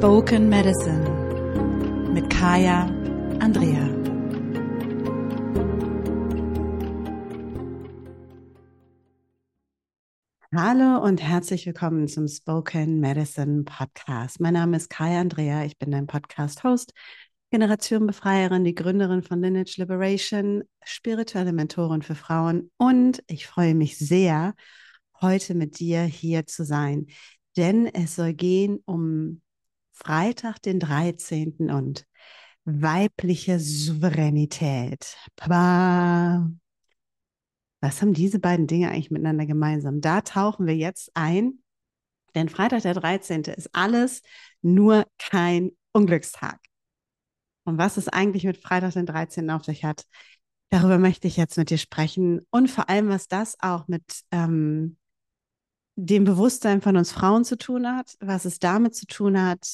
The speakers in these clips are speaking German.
Spoken Medicine mit Kaya Andrea. Hallo und herzlich willkommen zum Spoken Medicine Podcast. Mein Name ist Kaya Andrea, ich bin dein Podcast-Host, Generationenbefreierin, die Gründerin von Lineage Liberation, spirituelle Mentorin für Frauen und ich freue mich sehr, heute mit dir hier zu sein, denn es soll gehen um Freitag, den 13. und weibliche Souveränität. Baba. Was haben diese beiden Dinge eigentlich miteinander gemeinsam? Da tauchen wir jetzt ein, denn Freitag, der 13. ist alles nur kein Unglückstag. Und was es eigentlich mit Freitag, den 13. auf sich hat, darüber möchte ich jetzt mit dir sprechen. Und vor allem, was das auch mit ähm, dem Bewusstsein von uns Frauen zu tun hat, was es damit zu tun hat,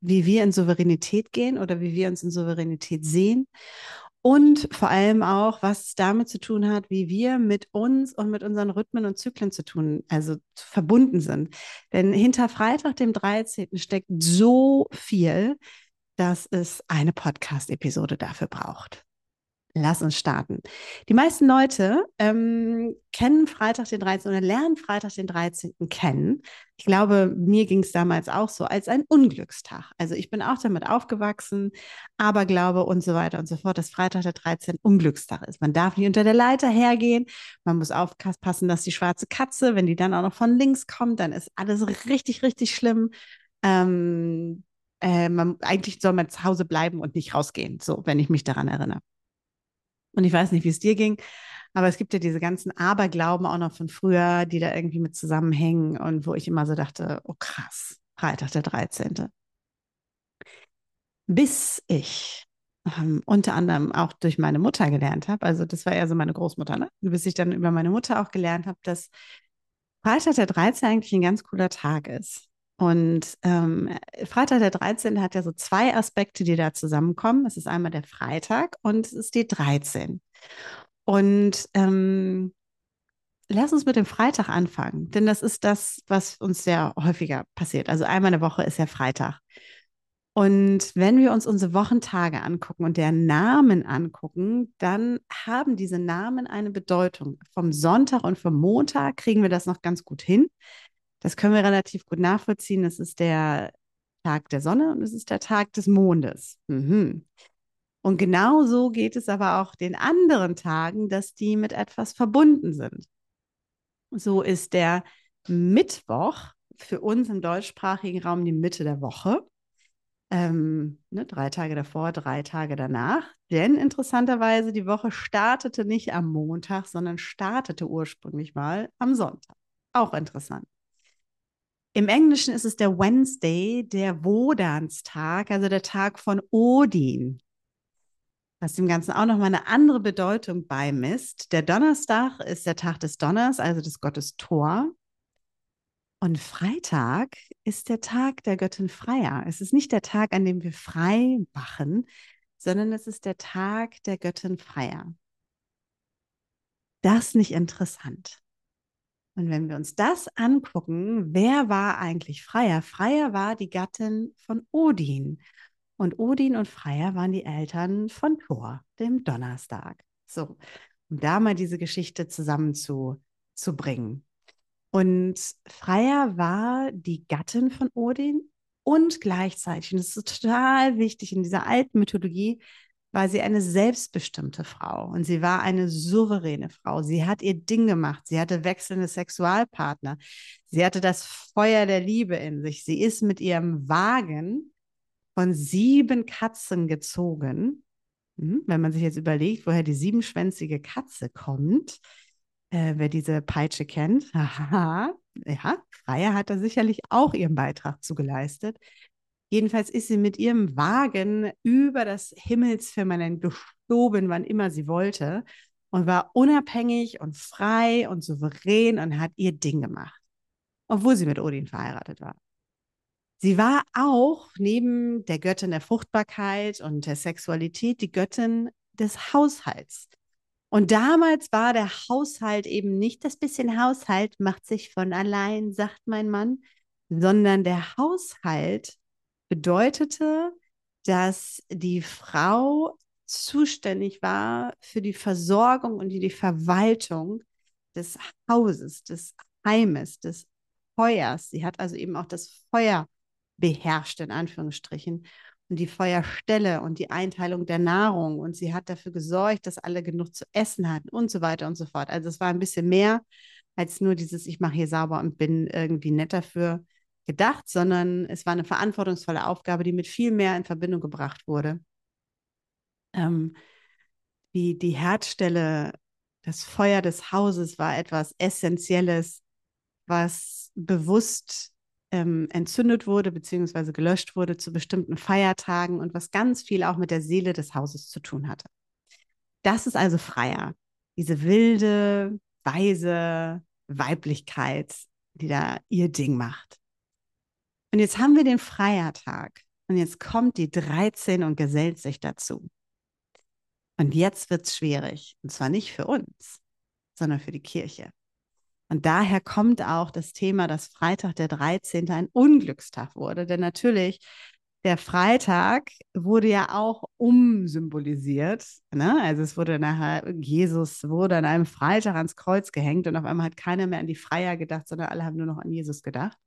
wie wir in Souveränität gehen oder wie wir uns in Souveränität sehen und vor allem auch, was es damit zu tun hat, wie wir mit uns und mit unseren Rhythmen und Zyklen zu tun, also verbunden sind. Denn hinter Freitag, dem 13. steckt so viel, dass es eine Podcast-Episode dafür braucht. Lass uns starten. Die meisten Leute ähm, kennen Freitag den 13. oder lernen Freitag den 13. kennen. Ich glaube, mir ging es damals auch so, als ein Unglückstag. Also ich bin auch damit aufgewachsen, aber glaube und so weiter und so fort, dass Freitag der 13. Unglückstag ist. Man darf nicht unter der Leiter hergehen. Man muss aufpassen, dass die schwarze Katze, wenn die dann auch noch von links kommt, dann ist alles richtig, richtig schlimm. Ähm, äh, man, eigentlich soll man zu Hause bleiben und nicht rausgehen, so, wenn ich mich daran erinnere. Und ich weiß nicht, wie es dir ging, aber es gibt ja diese ganzen Aberglauben auch noch von früher, die da irgendwie mit zusammenhängen und wo ich immer so dachte, oh krass, Freitag der 13. Bis ich ähm, unter anderem auch durch meine Mutter gelernt habe, also das war eher so meine Großmutter, ne? bis ich dann über meine Mutter auch gelernt habe, dass Freitag der 13. eigentlich ein ganz cooler Tag ist. Und ähm, Freitag der 13. hat ja so zwei Aspekte, die da zusammenkommen. Es ist einmal der Freitag und es ist die 13. Und ähm, lass uns mit dem Freitag anfangen, denn das ist das, was uns sehr häufiger passiert. Also einmal in der Woche ist ja Freitag. Und wenn wir uns unsere Wochentage angucken und deren Namen angucken, dann haben diese Namen eine Bedeutung. Vom Sonntag und vom Montag kriegen wir das noch ganz gut hin. Das können wir relativ gut nachvollziehen. Es ist der Tag der Sonne und es ist der Tag des Mondes. Mhm. Und genau so geht es aber auch den anderen Tagen, dass die mit etwas verbunden sind. So ist der Mittwoch für uns im deutschsprachigen Raum die Mitte der Woche. Ähm, ne, drei Tage davor, drei Tage danach. Denn interessanterweise, die Woche startete nicht am Montag, sondern startete ursprünglich mal am Sonntag. Auch interessant. Im Englischen ist es der Wednesday, der Wodanstag, also der Tag von Odin. Was dem Ganzen auch nochmal eine andere Bedeutung beimisst. Der Donnerstag ist der Tag des Donners, also des Gottes Thor. Und Freitag ist der Tag der Göttin Freya. Es ist nicht der Tag, an dem wir frei machen, sondern es ist der Tag der Göttin Freya. Das nicht interessant. Und wenn wir uns das angucken, wer war eigentlich Freya? Freya war die Gattin von Odin. Und Odin und Freya waren die Eltern von Thor, dem Donnerstag. So, um da mal diese Geschichte zusammenzubringen. Und Freya war die Gattin von Odin und gleichzeitig, und das ist total wichtig in dieser alten Mythologie, war sie eine selbstbestimmte Frau und sie war eine souveräne Frau. Sie hat ihr Ding gemacht. Sie hatte wechselnde Sexualpartner. Sie hatte das Feuer der Liebe in sich. Sie ist mit ihrem Wagen von sieben Katzen gezogen. Hm, wenn man sich jetzt überlegt, woher die siebenschwänzige Katze kommt, äh, wer diese Peitsche kennt, ja, Freya hat da sicherlich auch ihren Beitrag zugeleistet. Jedenfalls ist sie mit ihrem Wagen über das Himmelsfirmament gestoben, wann immer sie wollte und war unabhängig und frei und souverän und hat ihr Ding gemacht, obwohl sie mit Odin verheiratet war. Sie war auch neben der Göttin der Fruchtbarkeit und der Sexualität die Göttin des Haushalts. Und damals war der Haushalt eben nicht das bisschen Haushalt macht sich von allein, sagt mein Mann, sondern der Haushalt bedeutete, dass die Frau zuständig war für die Versorgung und die, Verwaltung des Hauses, des Heimes, des Feuers. Sie hat also eben auch das Feuer beherrscht, in Anführungsstrichen, und die Feuerstelle und die Einteilung der Nahrung. Und sie hat dafür gesorgt, dass alle genug zu essen hatten und so weiter und so fort. Also es war ein bisschen mehr als nur dieses, ich mache hier sauber und bin irgendwie nett dafür gedacht, sondern es war eine verantwortungsvolle Aufgabe, die mit viel mehr in Verbindung gebracht wurde. Ähm, die, die Herdstelle, das Feuer des Hauses war etwas Essentielles, was bewusst ähm, entzündet wurde bzw. gelöscht wurde zu bestimmten Feiertagen und was ganz viel auch mit der Seele des Hauses zu tun hatte. Das ist also Freier, diese wilde, weise Weiblichkeit, die da ihr Ding macht. Und jetzt haben wir den Freiertag und jetzt kommt die 13 und gesellt sich dazu. Und jetzt wird es schwierig. Und zwar nicht für uns, sondern für die Kirche. Und daher kommt auch das Thema, dass Freitag der 13. ein Unglückstag wurde. Denn natürlich, der Freitag wurde ja auch umsymbolisiert. Ne? Also es wurde nachher, Jesus wurde an einem Freitag ans Kreuz gehängt und auf einmal hat keiner mehr an die Freier gedacht, sondern alle haben nur noch an Jesus gedacht.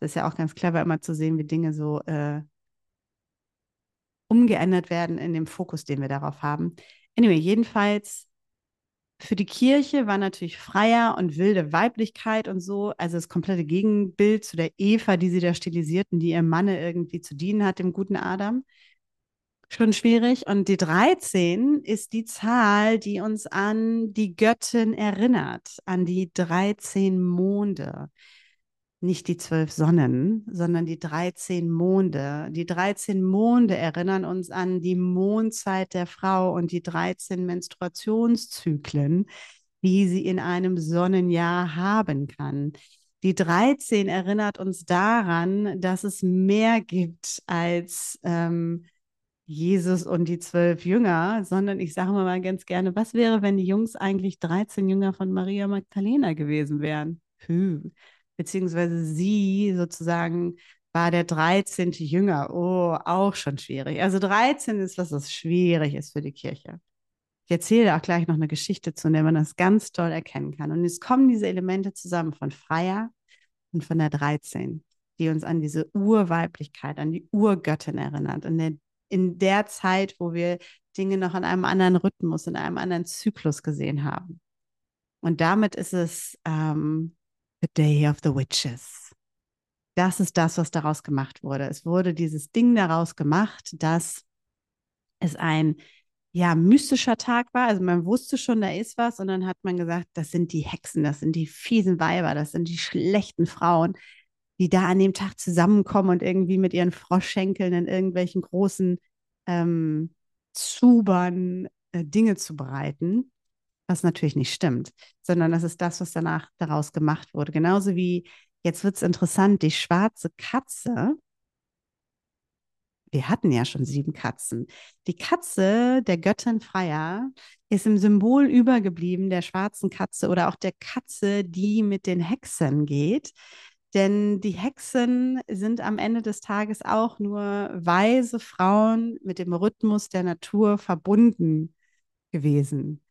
Das ist ja auch ganz clever, immer zu sehen, wie Dinge so äh, umgeändert werden in dem Fokus, den wir darauf haben. Anyway, jedenfalls für die Kirche war natürlich freier und wilde Weiblichkeit und so, also das komplette Gegenbild zu der Eva, die sie da stilisierten, die ihrem Manne irgendwie zu dienen hat, dem guten Adam. Schon schwierig. Und die 13 ist die Zahl, die uns an die Göttin erinnert, an die 13 Monde nicht die zwölf Sonnen, sondern die 13 Monde. Die 13 Monde erinnern uns an die Mondzeit der Frau und die 13 Menstruationszyklen, die sie in einem Sonnenjahr haben kann. Die 13 erinnert uns daran, dass es mehr gibt als ähm, Jesus und die zwölf Jünger, sondern ich sage mal ganz gerne, was wäre, wenn die Jungs eigentlich 13 Jünger von Maria Magdalena gewesen wären? Puh beziehungsweise sie sozusagen war der 13. Jünger. Oh, auch schon schwierig. Also 13 ist was, was schwierig ist für die Kirche. Ich erzähle auch gleich noch eine Geschichte zu, in der man das ganz toll erkennen kann. Und jetzt kommen diese Elemente zusammen von Freier und von der 13, die uns an diese Urweiblichkeit, an die Urgöttin erinnert. In der, in der Zeit, wo wir Dinge noch in einem anderen Rhythmus, in einem anderen Zyklus gesehen haben. Und damit ist es ähm, The Day of the Witches. Das ist das, was daraus gemacht wurde. Es wurde dieses Ding daraus gemacht, dass es ein ja, mystischer Tag war. Also man wusste schon, da ist was. Und dann hat man gesagt, das sind die Hexen, das sind die fiesen Weiber, das sind die schlechten Frauen, die da an dem Tag zusammenkommen und irgendwie mit ihren Froschschenkeln in irgendwelchen großen ähm, Zubern äh, Dinge zu bereiten was natürlich nicht stimmt, sondern das ist das, was danach daraus gemacht wurde. Genauso wie, jetzt wird es interessant, die schwarze Katze, wir hatten ja schon sieben Katzen. Die Katze der Göttin Freya ist im Symbol übergeblieben der schwarzen Katze oder auch der Katze, die mit den Hexen geht. Denn die Hexen sind am Ende des Tages auch nur weise Frauen mit dem Rhythmus der Natur verbunden gewesen.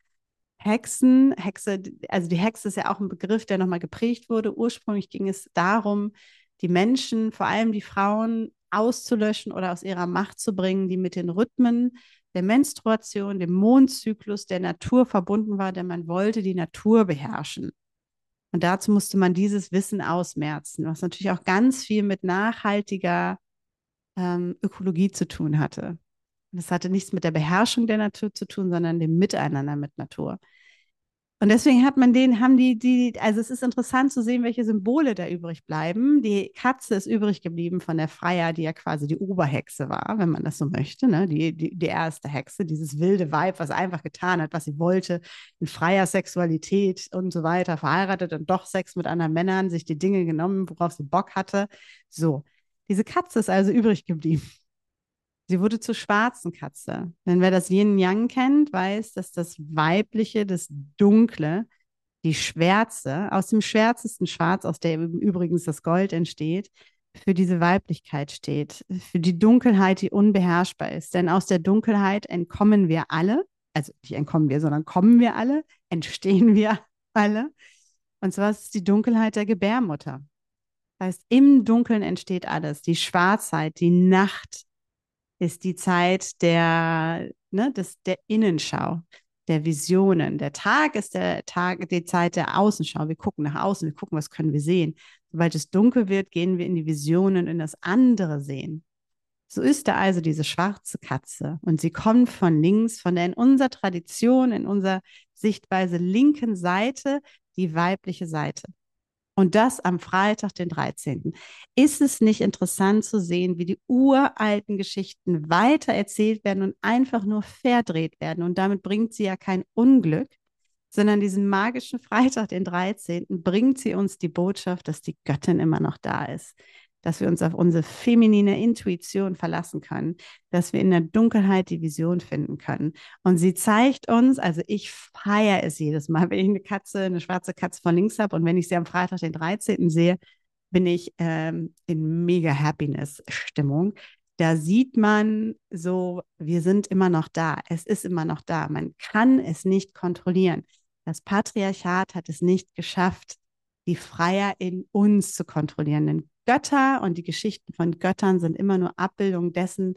Hexen, Hexe, also die Hexe ist ja auch ein Begriff, der nochmal geprägt wurde. Ursprünglich ging es darum, die Menschen, vor allem die Frauen, auszulöschen oder aus ihrer Macht zu bringen, die mit den Rhythmen der Menstruation, dem Mondzyklus, der Natur verbunden war, denn man wollte die Natur beherrschen. Und dazu musste man dieses Wissen ausmerzen, was natürlich auch ganz viel mit nachhaltiger ähm, Ökologie zu tun hatte. Das hatte nichts mit der Beherrschung der Natur zu tun, sondern dem Miteinander mit Natur. Und deswegen hat man den, haben die, die, also es ist interessant zu sehen, welche Symbole da übrig bleiben. Die Katze ist übrig geblieben von der Freier, die ja quasi die Oberhexe war, wenn man das so möchte, ne? die, die, die erste Hexe, dieses wilde Weib, was einfach getan hat, was sie wollte, in freier Sexualität und so weiter, verheiratet und doch Sex mit anderen Männern, sich die Dinge genommen, worauf sie Bock hatte. So, diese Katze ist also übrig geblieben. Sie wurde zur schwarzen Katze. Denn wer das Yin Yang kennt, weiß, dass das Weibliche, das Dunkle, die Schwärze, aus dem schwärzesten Schwarz, aus der übrigens das Gold entsteht, für diese Weiblichkeit steht, für die Dunkelheit, die unbeherrschbar ist. Denn aus der Dunkelheit entkommen wir alle, also nicht entkommen wir, sondern kommen wir alle, entstehen wir alle. Und zwar ist es die Dunkelheit der Gebärmutter. Das heißt, im Dunkeln entsteht alles. Die Schwarzheit, die Nacht ist die Zeit der, ne, des, der Innenschau, der Visionen. Der Tag ist der Tag, die Zeit der Außenschau. Wir gucken nach außen, wir gucken, was können wir sehen. Sobald es dunkel wird, gehen wir in die Visionen, in das andere Sehen. So ist da also diese schwarze Katze und sie kommt von links, von der in unserer Tradition, in unserer Sichtweise linken Seite, die weibliche Seite. Und das am Freitag, den 13. Ist es nicht interessant zu sehen, wie die uralten Geschichten weiter erzählt werden und einfach nur verdreht werden? Und damit bringt sie ja kein Unglück, sondern diesen magischen Freitag, den 13., bringt sie uns die Botschaft, dass die Göttin immer noch da ist, dass wir uns auf unsere feminine Intuition verlassen können, dass wir in der Dunkelheit die Vision finden können. Und sie zeigt uns, also ich feiere es jedes Mal, wenn ich eine Katze, eine schwarze Katze von links habe und wenn ich sie am Freitag, den 13. sehe, bin ich ähm, in mega Happiness-Stimmung. Da sieht man so, wir sind immer noch da. Es ist immer noch da. Man kann es nicht kontrollieren. Das Patriarchat hat es nicht geschafft, die Freier in uns zu kontrollieren. Denn Götter und die Geschichten von Göttern sind immer nur Abbildungen dessen,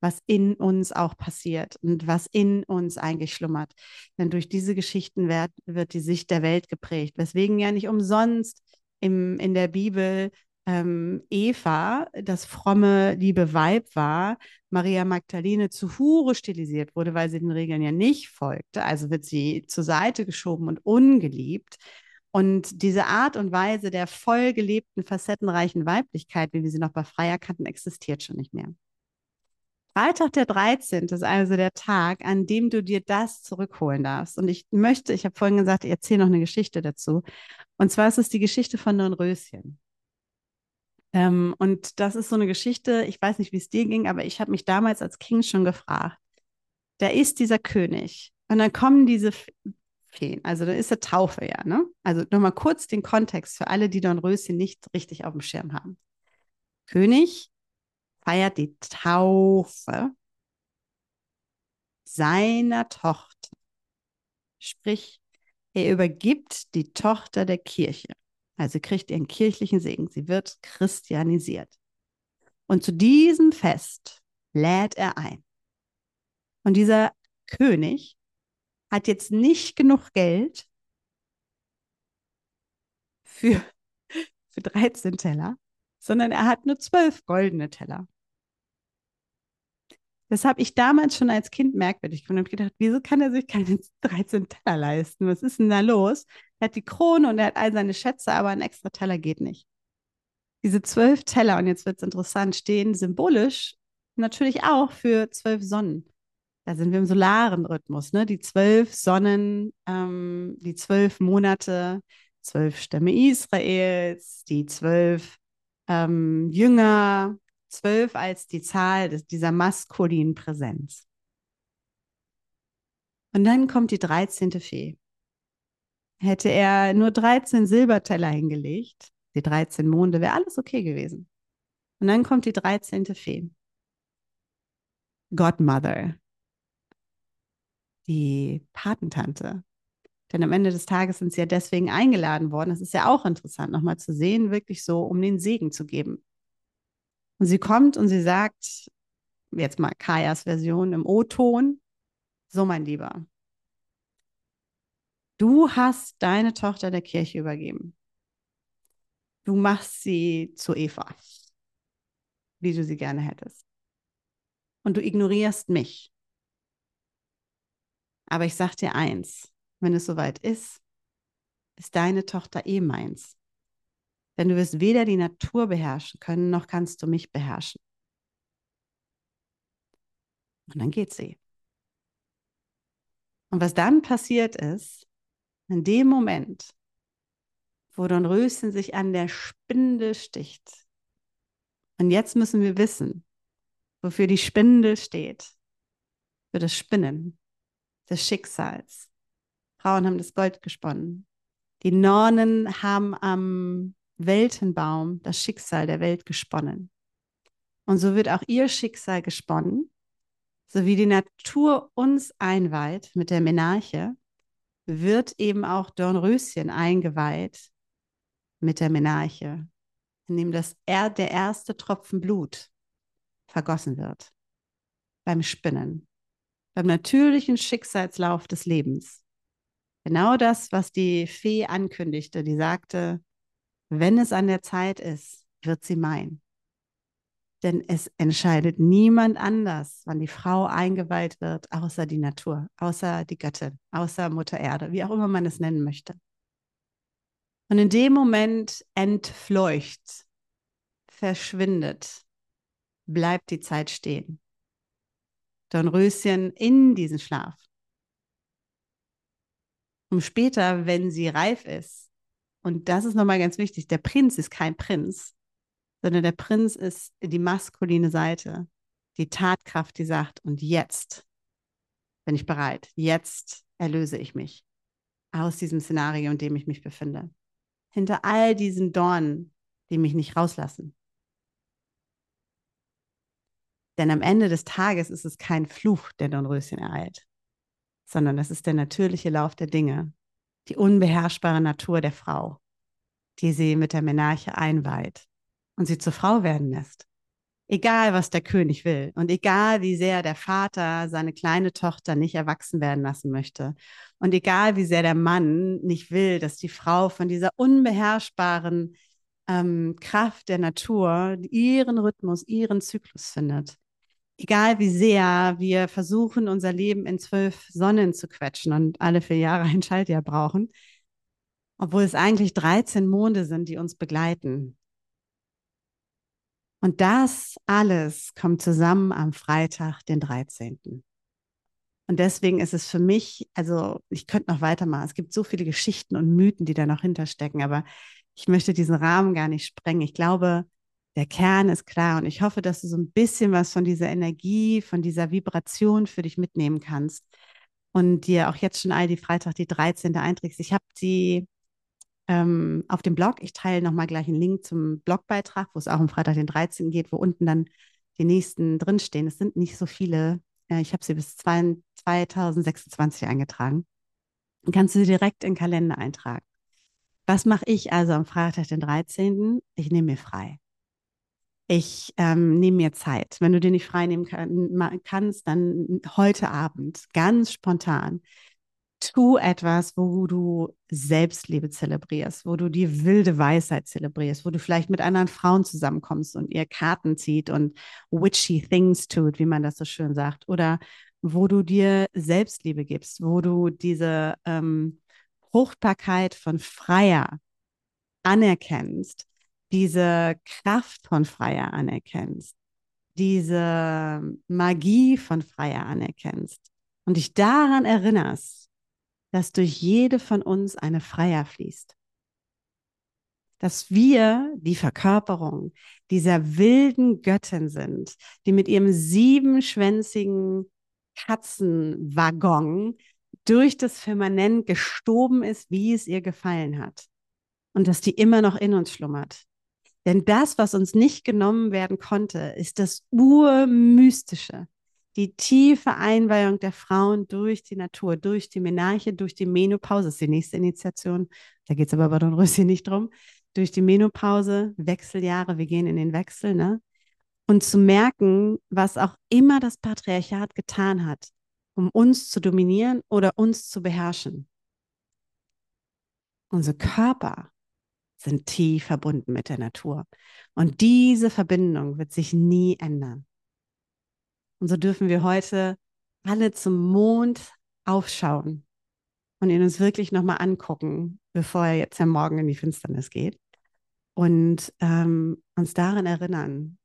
was in uns auch passiert und was in uns eigentlich schlummert. Denn durch diese Geschichten wird, wird die Sicht der Welt geprägt, weswegen ja nicht umsonst im, in der Bibel ähm, Eva, das fromme, liebe Weib war, Maria Magdalene zu Hure stilisiert wurde, weil sie den Regeln ja nicht folgte. Also wird sie zur Seite geschoben und ungeliebt. Und diese Art und Weise der voll gelebten, facettenreichen Weiblichkeit, wie wir sie noch bei Freier kannten, existiert schon nicht mehr. Freitag der 13. ist also der Tag, an dem du dir das zurückholen darfst. Und ich möchte, ich habe vorhin gesagt, ich erzähle noch eine Geschichte dazu. Und zwar ist es die Geschichte von Dornröschen. Ähm, und das ist so eine Geschichte, ich weiß nicht, wie es dir ging, aber ich habe mich damals als Kind schon gefragt. Da ist dieser König und dann kommen diese Feen. Also da ist der Taufe ja, ne? Also nochmal kurz den Kontext für alle, die Dornröschen nicht richtig auf dem Schirm haben. König feiert die Taufe seiner Tochter. Sprich, er übergibt die Tochter der Kirche. Also kriegt ihren kirchlichen Segen. Sie wird christianisiert. Und zu diesem Fest lädt er ein. Und dieser König hat jetzt nicht genug Geld für, für 13 Teller, sondern er hat nur 12 goldene Teller. Das habe ich damals schon als Kind merkwürdig gefunden und gedacht, wieso kann er sich keine 13 Teller leisten? Was ist denn da los? Er hat die Krone und er hat all seine Schätze, aber ein extra Teller geht nicht. Diese zwölf Teller, und jetzt wird es interessant, stehen symbolisch natürlich auch für zwölf Sonnen da sind wir im solaren Rhythmus, ne? Die zwölf Sonnen, ähm, die zwölf Monate, zwölf Stämme Israels, die zwölf ähm, Jünger, zwölf als die Zahl des, dieser maskulinen Präsenz. Und dann kommt die 13. Fee. Hätte er nur 13 Silberteller hingelegt, die 13 Monde, wäre alles okay gewesen. Und dann kommt die 13. Fee. Godmother, die Patentante. Denn am Ende des Tages sind sie ja deswegen eingeladen worden. Das ist ja auch interessant, nochmal zu sehen, wirklich so, um den Segen zu geben. Und sie kommt und sie sagt, jetzt mal Kajas Version im O-Ton, so mein Lieber, du hast deine Tochter der Kirche übergeben. Du machst sie zu Eva, wie du sie gerne hättest. Und du ignorierst mich. Aber ich sag dir eins, wenn es soweit ist, ist deine Tochter eh meins. Denn du wirst weder die Natur beherrschen können, noch kannst du mich beherrschen. Und dann geht sie. Und was dann passiert ist, in dem Moment, wo Don Röschen sich an der Spindel sticht. Und jetzt müssen wir wissen, wofür die Spindel steht. Für das Spinnen des Schicksals. Frauen haben das Gold gesponnen. Die Nornen haben am Weltenbaum das Schicksal der Welt gesponnen. Und so wird auch ihr Schicksal gesponnen, so wie die Natur uns einweiht mit der Menarche, wird eben auch Dornröschen eingeweiht mit der Menarche, indem das er, der erste Tropfen Blut vergossen wird beim Spinnen, beim natürlichen Schicksalslauf des Lebens. Genau das, was die Fee ankündigte, die sagte, wenn es an der Zeit ist, wird sie mein. Denn es entscheidet niemand anders, wann die Frau eingeweiht wird, außer die Natur, außer die Göttin, außer Mutter Erde, wie auch immer man es nennen möchte. Und in dem Moment entfleucht, verschwindet, bleibt die Zeit stehen. Dornröschen in diesen Schlaf. Um später, wenn sie reif ist, und das ist nochmal ganz wichtig, der Prinz ist kein Prinz, sondern der Prinz ist die maskuline Seite, die Tatkraft, die sagt, und jetzt bin ich bereit, jetzt erlöse ich mich aus diesem Szenario, in dem ich mich befinde. Hinter all diesen Dornen, die mich nicht rauslassen. Denn am Ende des Tages ist es kein Fluch, der Dornröschen ereilt, sondern es ist der natürliche Lauf der Dinge, die unbeherrschbare Natur der Frau, die sie mit der Menarche einweiht und sie zur Frau werden lässt. Egal, was der König will und egal, wie sehr der Vater seine kleine Tochter nicht erwachsen werden lassen möchte und egal, wie sehr der Mann nicht will, dass die Frau von dieser unbeherrschbaren ähm, Kraft der Natur ihren Rhythmus, ihren Zyklus findet. Egal wie sehr wir versuchen, unser Leben in zwölf Sonnen zu quetschen und alle vier Jahre ein Schaltjahr brauchen, obwohl es eigentlich 13 Monde sind, die uns begleiten. Und das alles kommt zusammen am Freitag, den 13. Und deswegen ist es für mich, also ich könnte noch weitermachen. Es gibt so viele Geschichten und Mythen, die da noch hinterstecken, aber ich möchte diesen Rahmen gar nicht sprengen. Ich glaube, der Kern ist klar und ich hoffe, dass du so ein bisschen was von dieser Energie, von dieser Vibration für dich mitnehmen kannst und dir auch jetzt schon all die Freitag, die 13. einträgst. Ich habe die ähm, auf dem Blog. Ich teile nochmal gleich einen Link zum Blogbeitrag, wo es auch am Freitag den 13. geht, wo unten dann die nächsten drinstehen. Es sind nicht so viele. Äh, ich habe sie bis 2026 eingetragen. Kannst du sie direkt in den Kalender eintragen. Was mache ich also am Freitag, den 13.? Ich nehme mir frei. Ich ähm, nehme mir Zeit. Wenn du dir nicht frei nehmen kann, kannst, dann heute Abend, ganz spontan, tu etwas, wo du Selbstliebe zelebrierst, wo du die wilde Weisheit zelebrierst, wo du vielleicht mit anderen Frauen zusammenkommst und ihr Karten zieht und witchy things tut, wie man das so schön sagt, oder wo du dir Selbstliebe gibst, wo du diese ähm, Fruchtbarkeit von Freier anerkennst, diese Kraft von Freier anerkennst, diese Magie von Freier anerkennst und dich daran erinnerst, dass durch jede von uns eine Freier fließt. Dass wir die Verkörperung dieser wilden Göttin sind, die mit ihrem siebenschwänzigen Katzenwaggon durch das Firmament gestoben ist, wie es ihr gefallen hat. Und dass die immer noch in uns schlummert. Denn das, was uns nicht genommen werden konnte, ist das Urmystische. Die tiefe Einweihung der Frauen durch die Natur, durch die Menarche, durch die Menopause, das ist die nächste Initiation, da geht es aber bei Don Rössi nicht drum, durch die Menopause, Wechseljahre, wir gehen in den Wechsel, ne? Und zu merken, was auch immer das Patriarchat getan hat, um uns zu dominieren oder uns zu beherrschen. Unsere Körper sind tief verbunden mit der Natur. Und diese Verbindung wird sich nie ändern. Und so dürfen wir heute alle zum Mond aufschauen und ihn uns wirklich nochmal angucken, bevor er jetzt ja morgen in die Finsternis geht. Und ähm, uns daran erinnern,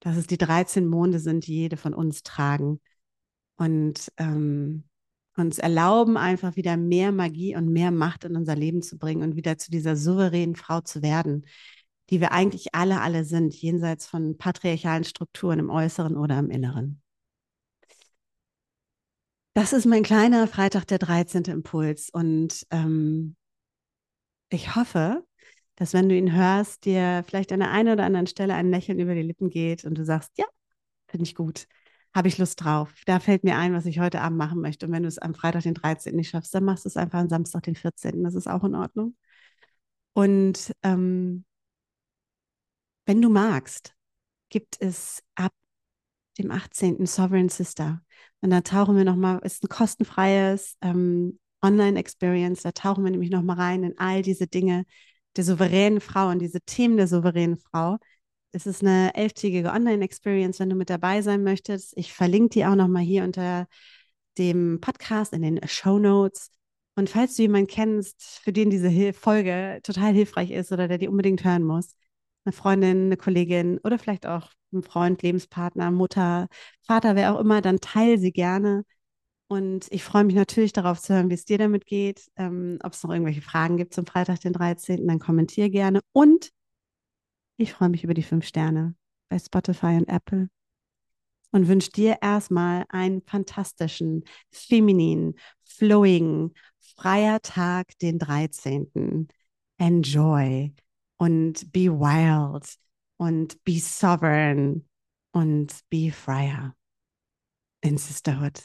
dass es die 13 Monde sind, die jede von uns tragen. Und ähm, uns erlauben, einfach wieder mehr Magie und mehr Macht in unser Leben zu bringen und wieder zu dieser souveränen Frau zu werden, die wir eigentlich alle, alle sind, jenseits von patriarchalen Strukturen im Äußeren oder im Inneren. Das ist mein kleiner Freitag, der 13. Impuls. Und ähm, ich hoffe, dass wenn du ihn hörst, dir vielleicht an der einen oder anderen Stelle ein Lächeln über die Lippen geht und du sagst, ja, finde ich gut, habe ich Lust drauf. Da fällt mir ein, was ich heute Abend machen möchte. Und wenn du es am Freitag, den 13. nicht schaffst, dann machst du es einfach am Samstag, den 14. Das ist auch in Ordnung. Und ähm, wenn du magst, gibt es ab dem 18. Sovereign Sister. Und da tauchen wir nochmal, ist ein kostenfreies ähm, Online-Experience, da tauchen wir nämlich nochmal rein in all diese Dinge der souveränen Frau und diese Themen der souveränen Frau. Es ist eine elftägige Online-Experience, wenn du mit dabei sein möchtest. Ich verlinke die auch nochmal hier unter dem Podcast in den Show Notes. Und falls du jemanden kennst, für den diese Folge total hilfreich ist oder der die unbedingt hören muss, eine Freundin, eine Kollegin oder vielleicht auch ein Freund, Lebenspartner, Mutter, Vater, wer auch immer, dann teile sie gerne. Und ich freue mich natürlich darauf zu hören, wie es dir damit geht. Ähm, ob es noch irgendwelche Fragen gibt zum Freitag, den 13., dann kommentiere gerne. Und ich freue mich über die fünf Sterne bei Spotify und Apple und wünsche dir erstmal einen fantastischen, femininen, flowing, freier Tag, den 13. Enjoy und be wild und be sovereign und be freier in Sisterhood.